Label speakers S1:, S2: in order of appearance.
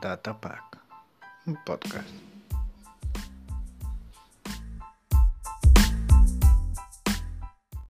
S1: Data Pack, um podcast.